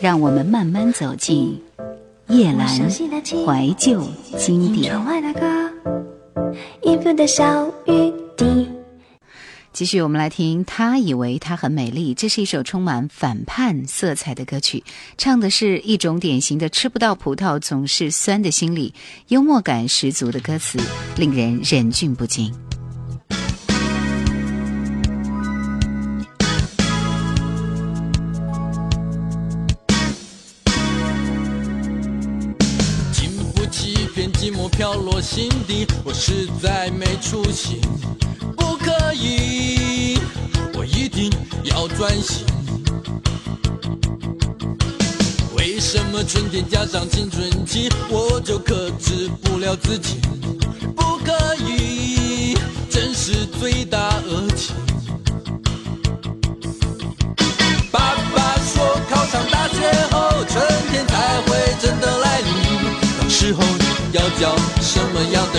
让我们慢慢走进夜阑怀旧经典。继续，我们来听。他以为她很美丽，这是一首充满反叛色彩的歌曲，唱的是一种典型的吃不到葡萄总是酸的心理，幽默感十足的歌词，令人忍俊不禁。落心底，我实在没出息。不可以，我一定要专心。为什么春天加上青春期，我就克制不了自己？不可以，真是罪大恶极。爸爸说，考上大学后，春天才会真的来临。到时候要教么样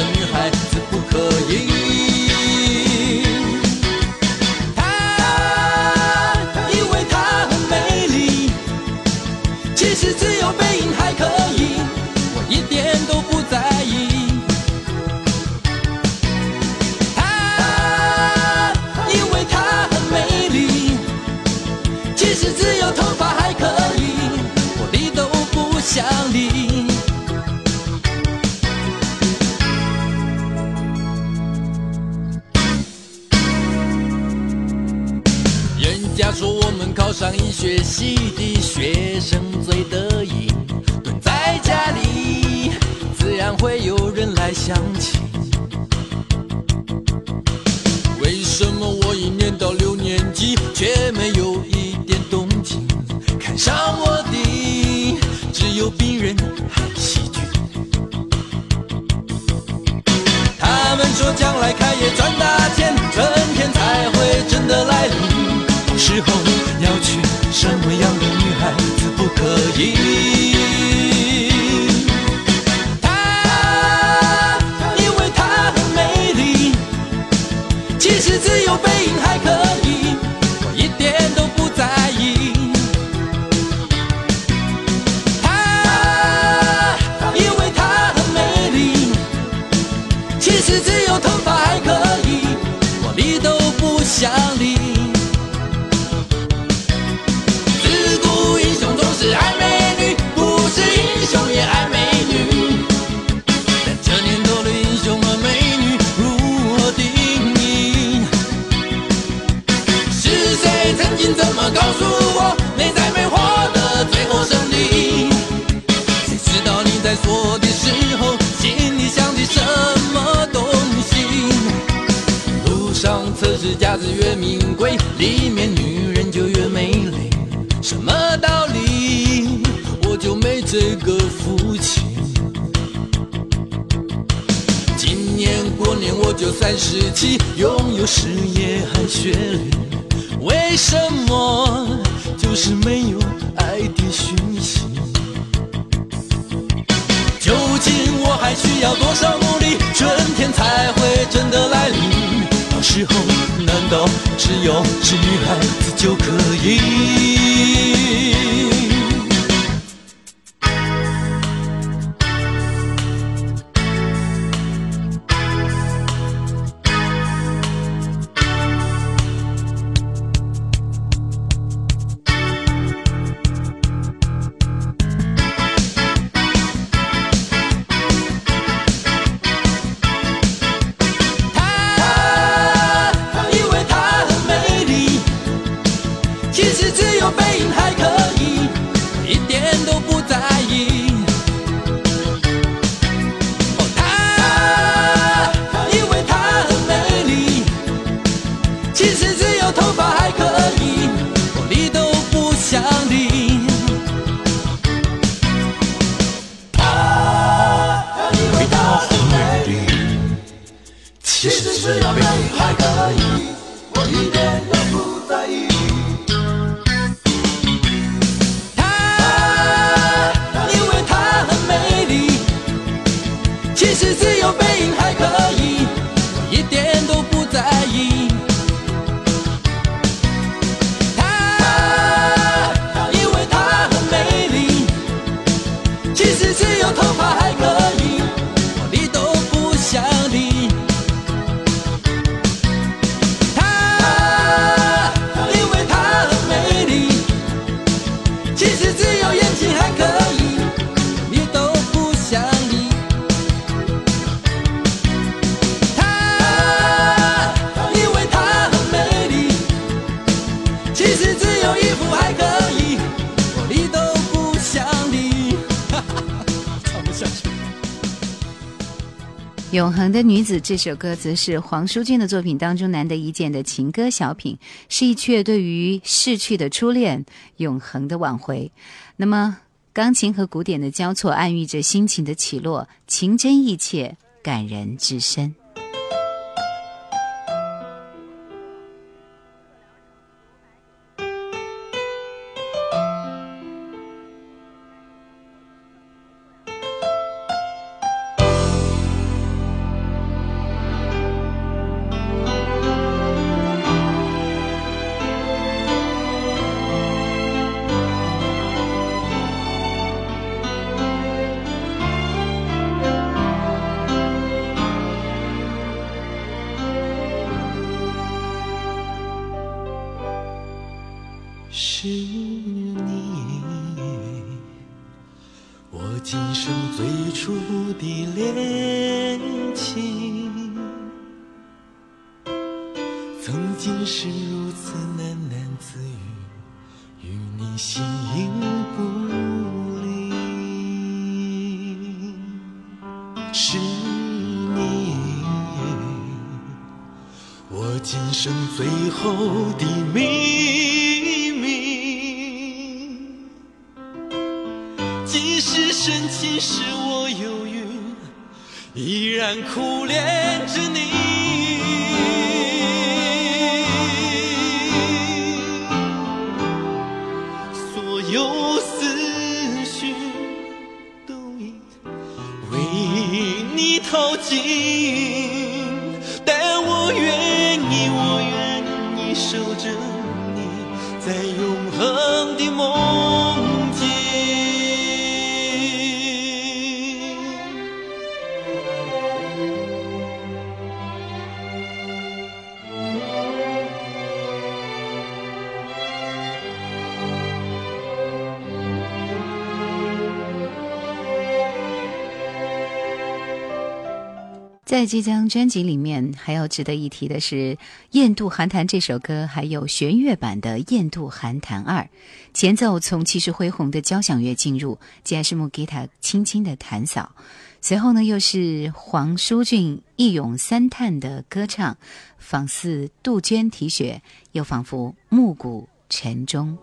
的学生最得意，蹲在家里，自然会有人来相亲。有头发还可以，我理都不想理。这个父亲。今年过年我就三十七，拥有事业和学历，为什么就是没有爱的讯息？究竟我还需要多少努力，春天才会真的来临？到时候，难道只要是女孩子就可以？永恒的女子这首歌则是黄舒骏的作品当中难得一见的情歌小品，是一阙对于逝去的初恋永恒的挽回。那么，钢琴和古典的交错，暗喻着心情的起落，情真意切，感人至深。即使深情使我忧郁，依然苦恋着你。在这张专辑里面，还要值得一提的是《雁渡寒潭》这首歌，还有弦乐版的《雁渡寒潭二》。前奏从气势恢宏的交响乐进入，接下来是木吉他轻轻的弹扫，随后呢又是黄舒骏一咏三叹的歌唱，仿似杜鹃啼血，又仿佛暮鼓晨钟。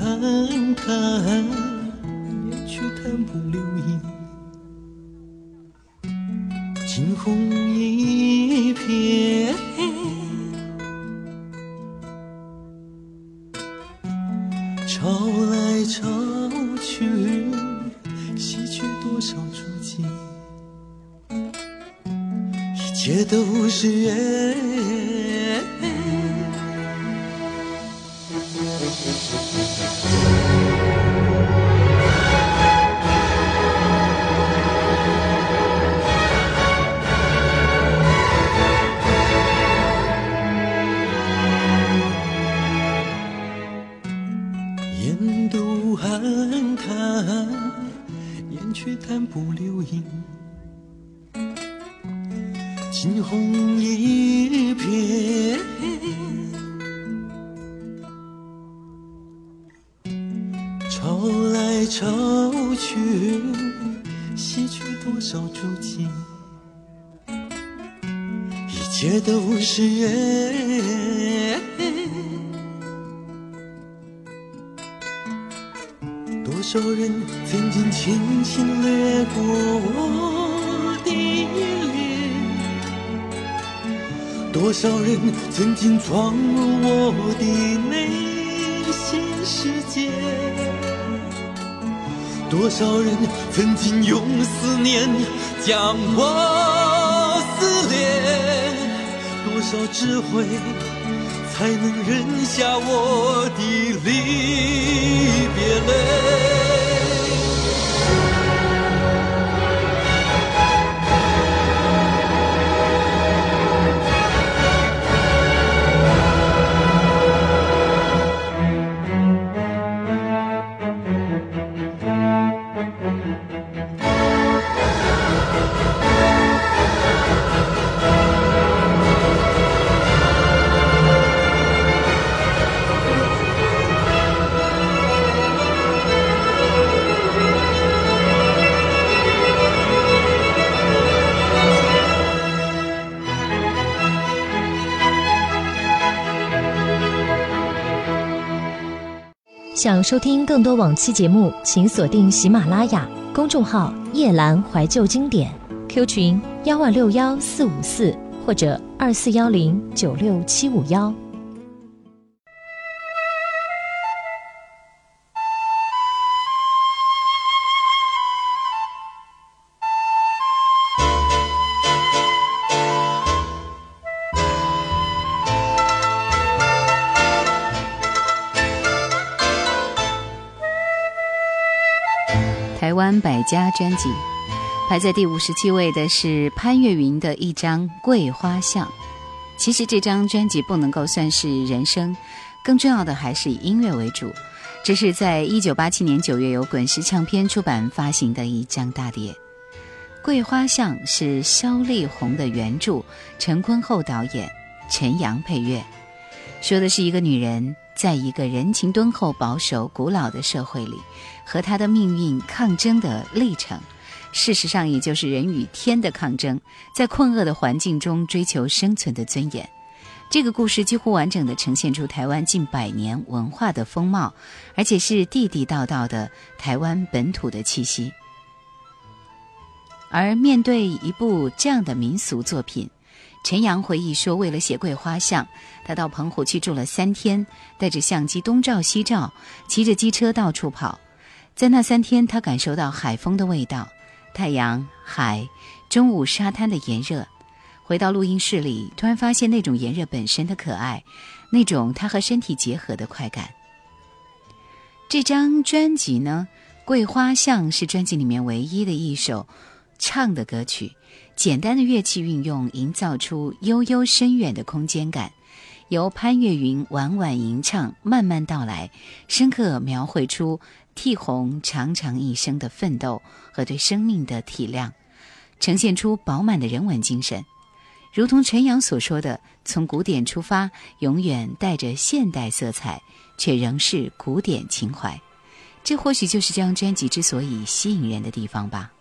看看，也去谈不留影。不留影。惊鸿一瞥愁来愁去洗去多少足迹一切都是缘多少人曾经轻轻掠过我的脸，多少人曾经闯入我的内心世界，多少人曾经用思念将我撕裂，多少智慧才能忍下我的离别泪。想收听更多往期节目，请锁定喜马拉雅公众号“夜阑怀旧经典 ”，Q 群幺万六幺四五四或者二四幺零九六七五幺。家专辑，排在第五十七位的是潘越云的一张《桂花巷》。其实这张专辑不能够算是人生，更重要的还是以音乐为主。这是在一九八七年九月由滚石唱片出版发行的一张大碟。《桂花巷》是萧丽红的原著，陈坤厚导演，陈阳配乐，说的是一个女人。在一个人情敦厚、保守、古老的社会里，和他的命运抗争的历程，事实上也就是人与天的抗争，在困厄的环境中追求生存的尊严。这个故事几乎完整的呈现出台湾近百年文化的风貌，而且是地地道道的台湾本土的气息。而面对一部这样的民俗作品，陈阳回忆说：“为了写《桂花巷》，他到澎湖去住了三天，带着相机东照西照，骑着机车到处跑。在那三天，他感受到海风的味道、太阳、海、中午沙滩的炎热。回到录音室里，突然发现那种炎热本身的可爱，那种他和身体结合的快感。这张专辑呢，《桂花巷》是专辑里面唯一的一首唱的歌曲。”简单的乐器运用，营造出悠悠深远的空间感。由潘越云婉婉吟唱，慢慢道来，深刻描绘出替红长长一生的奋斗和对生命的体谅，呈现出饱满的人文精神。如同陈阳所说的：“从古典出发，永远带着现代色彩，却仍是古典情怀。”这或许就是这张专辑之所以吸引人的地方吧。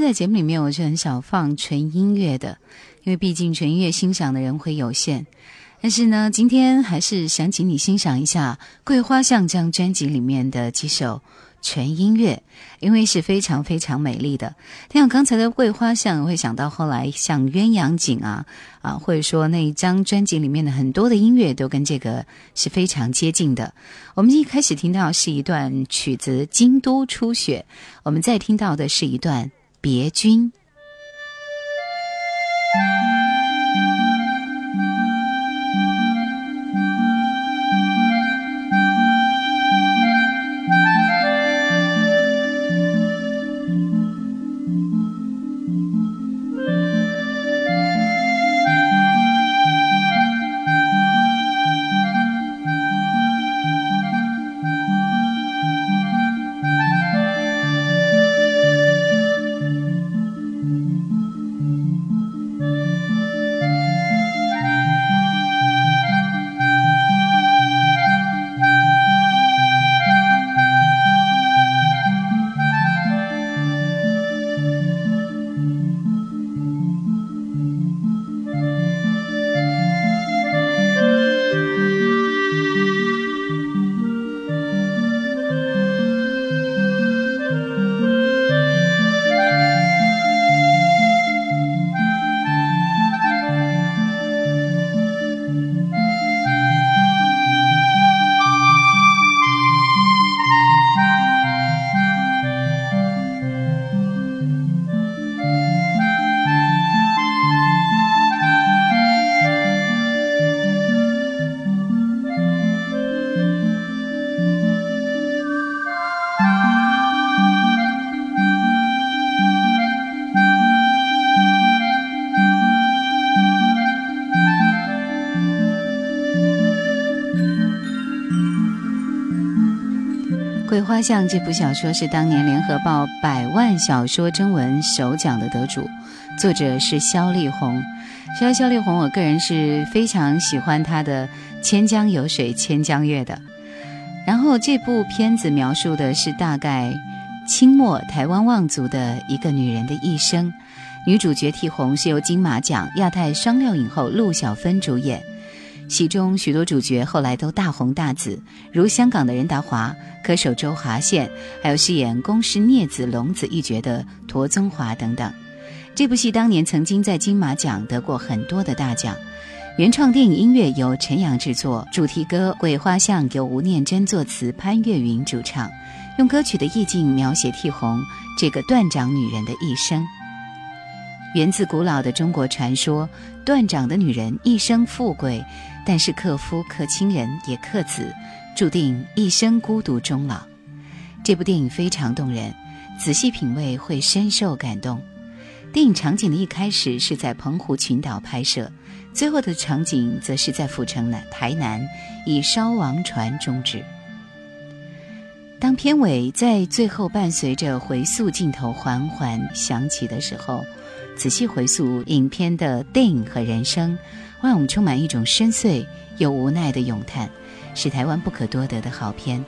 在节目里面，我是很少放纯音乐的，因为毕竟纯音乐欣赏的人会有限。但是呢，今天还是想请你欣赏一下《桂花巷》这张专辑里面的几首纯音乐，因为是非常非常美丽的。像刚才的《桂花巷》，会想到后来像《鸳鸯锦》啊啊，或者说那一张专辑里面的很多的音乐都跟这个是非常接近的。我们一开始听到是一段曲子《京都初雪》，我们再听到的是一段《别君》。《花巷》这部小说是当年联合报百万小说征文首奖的得主，作者是萧丽红。萧萧丽红，我个人是非常喜欢她的《千江有水千江月》的。然后这部片子描述的是大概清末台湾望族的一个女人的一生，女主角替红是由金马奖亚太双料影后陆小芬主演。戏中许多主角后来都大红大紫，如香港的任达华、歌手周华健，还有饰演宫师聂子龙子一角的陀宗华等等。这部戏当年曾经在金马奖得过很多的大奖。原创电影音乐由陈阳制作，主题歌《桂花巷》由吴念真作词，潘越云主唱，用歌曲的意境描写替红这个断掌女人的一生。源自古老的中国传说，断掌的女人一生富贵。但是克夫克亲人也克子，注定一生孤独终老。这部电影非常动人，仔细品味会深受感动。电影场景的一开始是在澎湖群岛拍摄，最后的场景则是在府城南台南，以烧王船终止。当片尾在最后伴随着回溯镜头缓缓响起的时候，仔细回溯影片的电影和人生。让我们充满一种深邃又无奈的咏叹，是台湾不可多得的好片。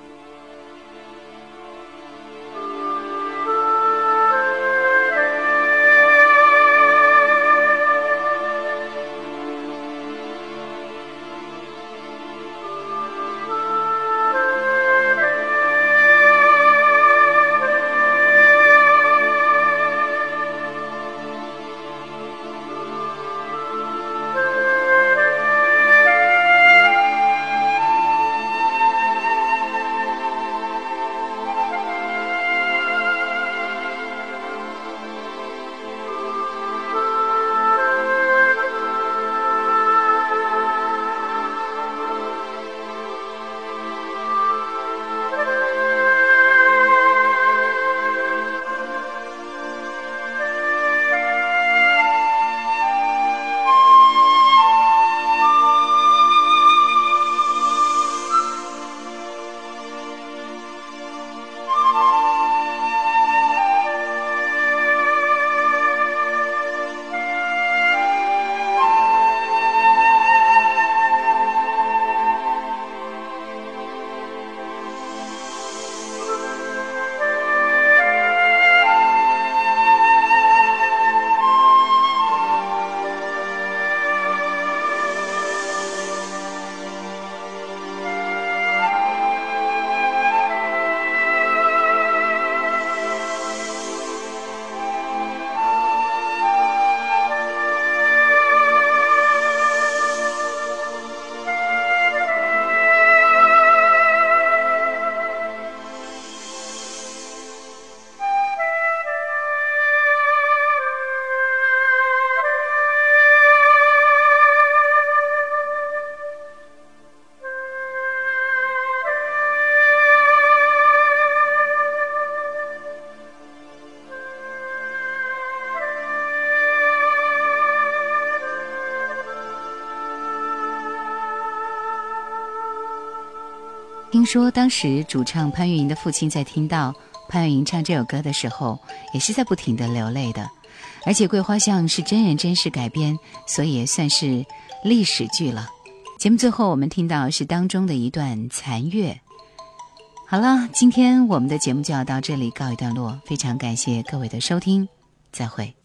听说当时主唱潘越云的父亲在听到潘越云唱这首歌的时候，也是在不停的流泪的。而且《桂花巷》是真人真事改编，所以也算是历史剧了。节目最后我们听到是当中的一段残乐。好了，今天我们的节目就要到这里告一段落，非常感谢各位的收听，再会。